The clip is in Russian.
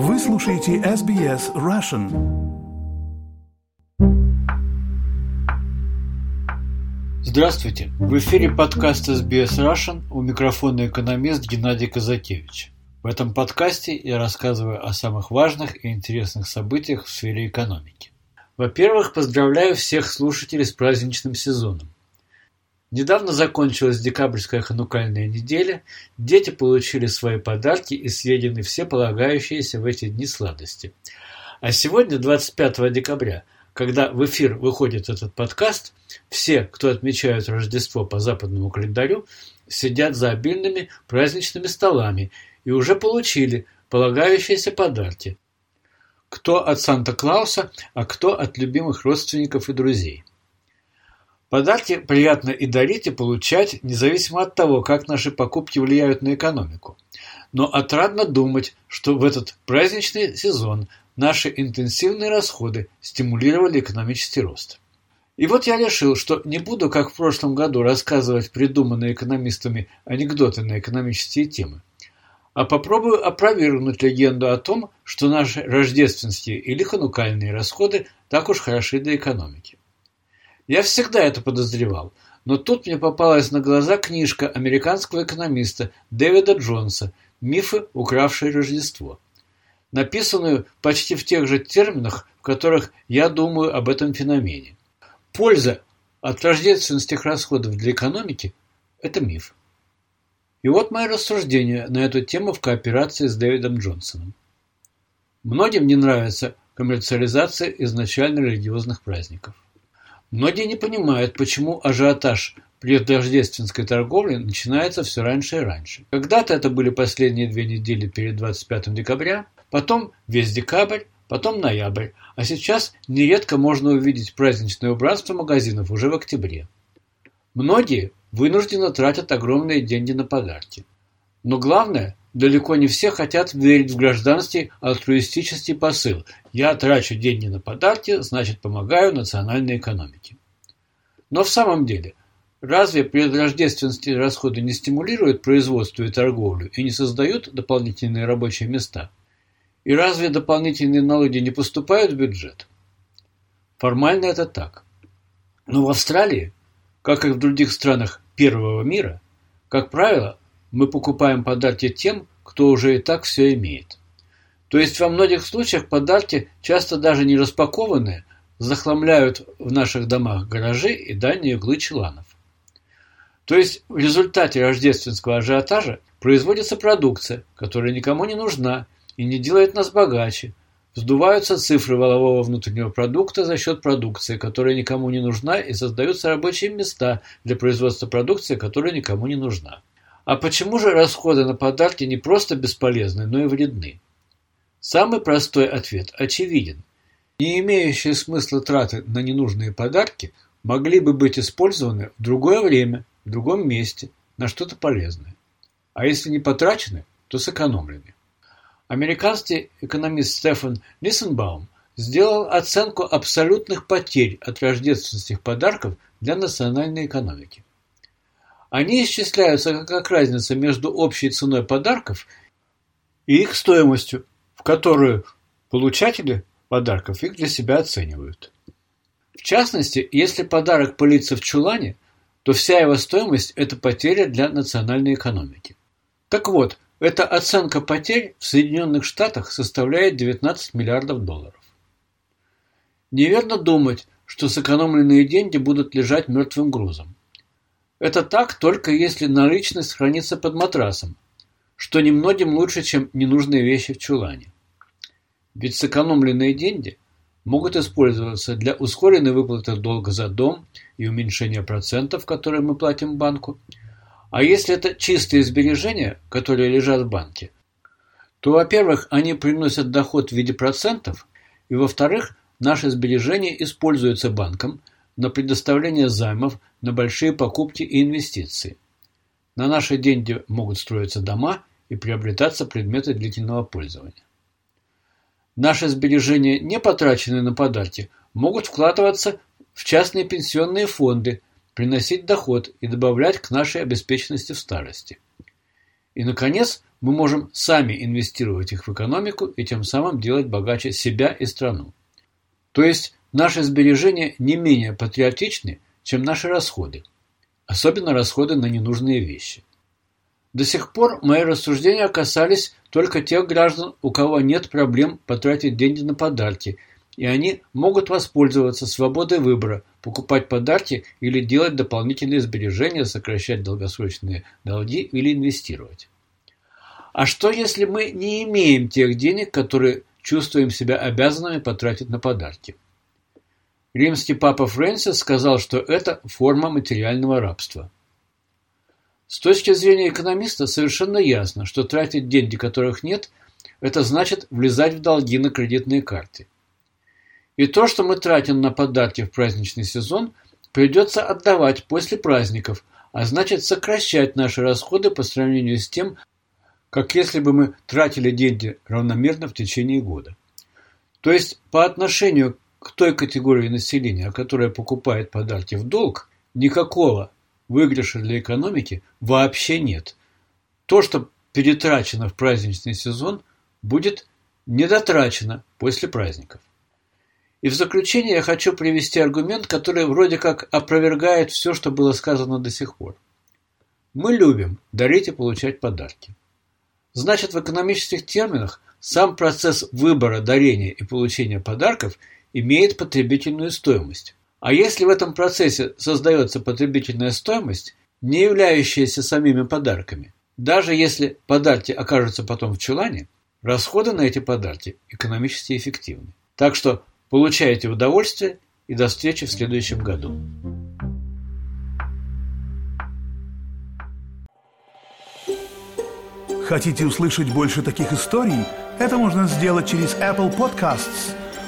Вы слушаете SBS Russian. Здравствуйте! В эфире подкаст SBS Russian у микрофона экономист Геннадий Казакевич. В этом подкасте я рассказываю о самых важных и интересных событиях в сфере экономики. Во-первых, поздравляю всех слушателей с праздничным сезоном. Недавно закончилась декабрьская ханукальная неделя, дети получили свои подарки и съедены все полагающиеся в эти дни сладости. А сегодня, 25 декабря, когда в эфир выходит этот подкаст, все, кто отмечают Рождество по западному календарю, сидят за обильными праздничными столами и уже получили полагающиеся подарки. Кто от Санта-Клауса, а кто от любимых родственников и друзей. Подарки приятно и дарить, и получать, независимо от того, как наши покупки влияют на экономику. Но отрадно думать, что в этот праздничный сезон наши интенсивные расходы стимулировали экономический рост. И вот я решил, что не буду, как в прошлом году, рассказывать придуманные экономистами анекдоты на экономические темы, а попробую опровергнуть легенду о том, что наши рождественские или ханукальные расходы так уж хороши для экономики. Я всегда это подозревал, но тут мне попалась на глаза книжка американского экономиста Дэвида Джонса «Мифы, укравшие Рождество», написанную почти в тех же терминах, в которых я думаю об этом феномене. Польза от рождественских расходов для экономики – это миф. И вот мои рассуждения на эту тему в кооперации с Дэвидом Джонсоном. Многим не нравится коммерциализация изначально религиозных праздников. Многие не понимают, почему ажиотаж предрождественской торговли начинается все раньше и раньше. Когда-то это были последние две недели перед 25 декабря, потом весь декабрь, потом ноябрь, а сейчас нередко можно увидеть праздничное убранство магазинов уже в октябре. Многие вынужденно тратят огромные деньги на подарки. Но главное, далеко не все хотят верить в гражданский альтруистический посыл «я трачу деньги на подарки, значит помогаю национальной экономике». Но в самом деле, разве предрождественские расходы не стимулируют производство и торговлю и не создают дополнительные рабочие места? И разве дополнительные налоги не поступают в бюджет? Формально это так. Но в Австралии, как и в других странах первого мира, как правило, мы покупаем подарки тем, кто уже и так все имеет. То есть во многих случаях подарки, часто даже не распакованные, захламляют в наших домах гаражи и дальние углы чуланов. То есть в результате рождественского ажиотажа производится продукция, которая никому не нужна и не делает нас богаче. Вздуваются цифры валового внутреннего продукта за счет продукции, которая никому не нужна, и создаются рабочие места для производства продукции, которая никому не нужна. А почему же расходы на подарки не просто бесполезны, но и вредны? Самый простой ответ очевиден. Не имеющие смысла траты на ненужные подарки могли бы быть использованы в другое время, в другом месте, на что-то полезное. А если не потрачены, то сэкономлены. Американский экономист Стефан Ниссенбаум сделал оценку абсолютных потерь от рождественских подарков для национальной экономики. Они исчисляются как разница между общей ценой подарков и их стоимостью, в которую получатели подарков их для себя оценивают. В частности, если подарок пылится в чулане, то вся его стоимость – это потеря для национальной экономики. Так вот, эта оценка потерь в Соединенных Штатах составляет 19 миллиардов долларов. Неверно думать, что сэкономленные деньги будут лежать мертвым грузом. Это так только если наличность хранится под матрасом, что немногим лучше, чем ненужные вещи в чулане. Ведь сэкономленные деньги могут использоваться для ускоренной выплаты долга за дом и уменьшения процентов, которые мы платим банку. А если это чистые сбережения, которые лежат в банке, то, во-первых, они приносят доход в виде процентов, и, во-вторых, наши сбережения используются банком – на предоставление займов на большие покупки и инвестиции. На наши деньги могут строиться дома и приобретаться предметы длительного пользования. Наши сбережения, не потраченные на подарки, могут вкладываться в частные пенсионные фонды, приносить доход и добавлять к нашей обеспеченности в старости. И, наконец, мы можем сами инвестировать их в экономику и тем самым делать богаче себя и страну. То есть наши сбережения не менее патриотичны, чем наши расходы, особенно расходы на ненужные вещи. До сих пор мои рассуждения касались только тех граждан, у кого нет проблем потратить деньги на подарки, и они могут воспользоваться свободой выбора, покупать подарки или делать дополнительные сбережения, сокращать долгосрочные долги или инвестировать. А что, если мы не имеем тех денег, которые чувствуем себя обязанными потратить на подарки? Римский папа Фрэнсис сказал, что это форма материального рабства. С точки зрения экономиста совершенно ясно, что тратить деньги, которых нет, это значит влезать в долги на кредитные карты. И то, что мы тратим на подарки в праздничный сезон, придется отдавать после праздников, а значит сокращать наши расходы по сравнению с тем, как если бы мы тратили деньги равномерно в течение года. То есть по отношению к той категории населения, которая покупает подарки в долг, никакого выигрыша для экономики вообще нет. То, что перетрачено в праздничный сезон, будет недотрачено после праздников. И в заключение я хочу привести аргумент, который вроде как опровергает все, что было сказано до сих пор. Мы любим дарить и получать подарки. Значит, в экономических терминах сам процесс выбора, дарения и получения подарков имеет потребительную стоимость. А если в этом процессе создается потребительная стоимость, не являющаяся самими подарками, даже если подарки окажутся потом в чулане, расходы на эти подарки экономически эффективны. Так что получайте удовольствие и до встречи в следующем году. Хотите услышать больше таких историй? Это можно сделать через Apple Podcasts,